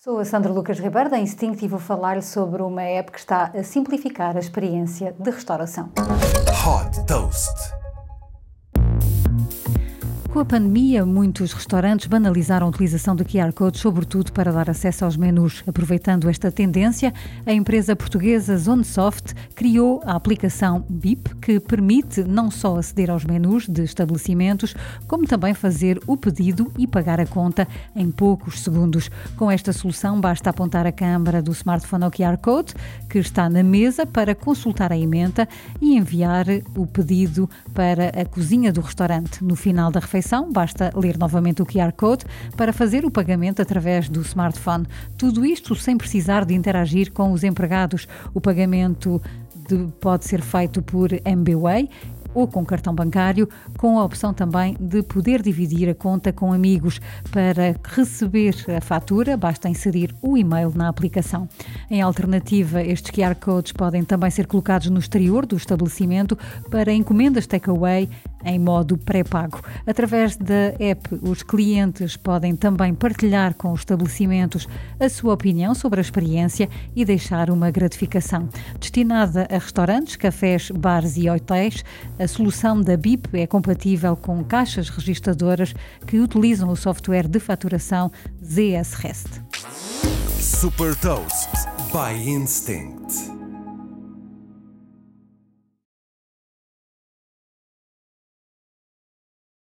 Sou a Sandra Lucas Ribeiro da Instinct e vou falar sobre uma app que está a simplificar a experiência de restauração. Hot Toast. Com a pandemia, muitos restaurantes banalizaram a utilização do QR Code, sobretudo para dar acesso aos menus. Aproveitando esta tendência, a empresa portuguesa Zonesoft criou a aplicação BIP, que permite não só aceder aos menus de estabelecimentos, como também fazer o pedido e pagar a conta em poucos segundos. Com esta solução, basta apontar a câmara do smartphone ao QR Code, que está na mesa, para consultar a emenda e enviar o pedido para a cozinha do restaurante. No final da refeição, basta ler novamente o QR Code para fazer o pagamento através do smartphone. Tudo isto sem precisar de interagir com os empregados. O pagamento de, pode ser feito por MBWay ou com cartão bancário, com a opção também de poder dividir a conta com amigos. Para receber a fatura, basta inserir o e-mail na aplicação. Em alternativa, estes QR codes podem também ser colocados no exterior do estabelecimento para encomendas takeaway em modo pré-pago. Através da app, os clientes podem também partilhar com os estabelecimentos a sua opinião sobre a experiência e deixar uma gratificação. Destinada a restaurantes, cafés, bares e hotéis, a solução da BIP é compatível com caixas registadoras que utilizam o software de faturação ZS Rest. Super Toast by Instinct.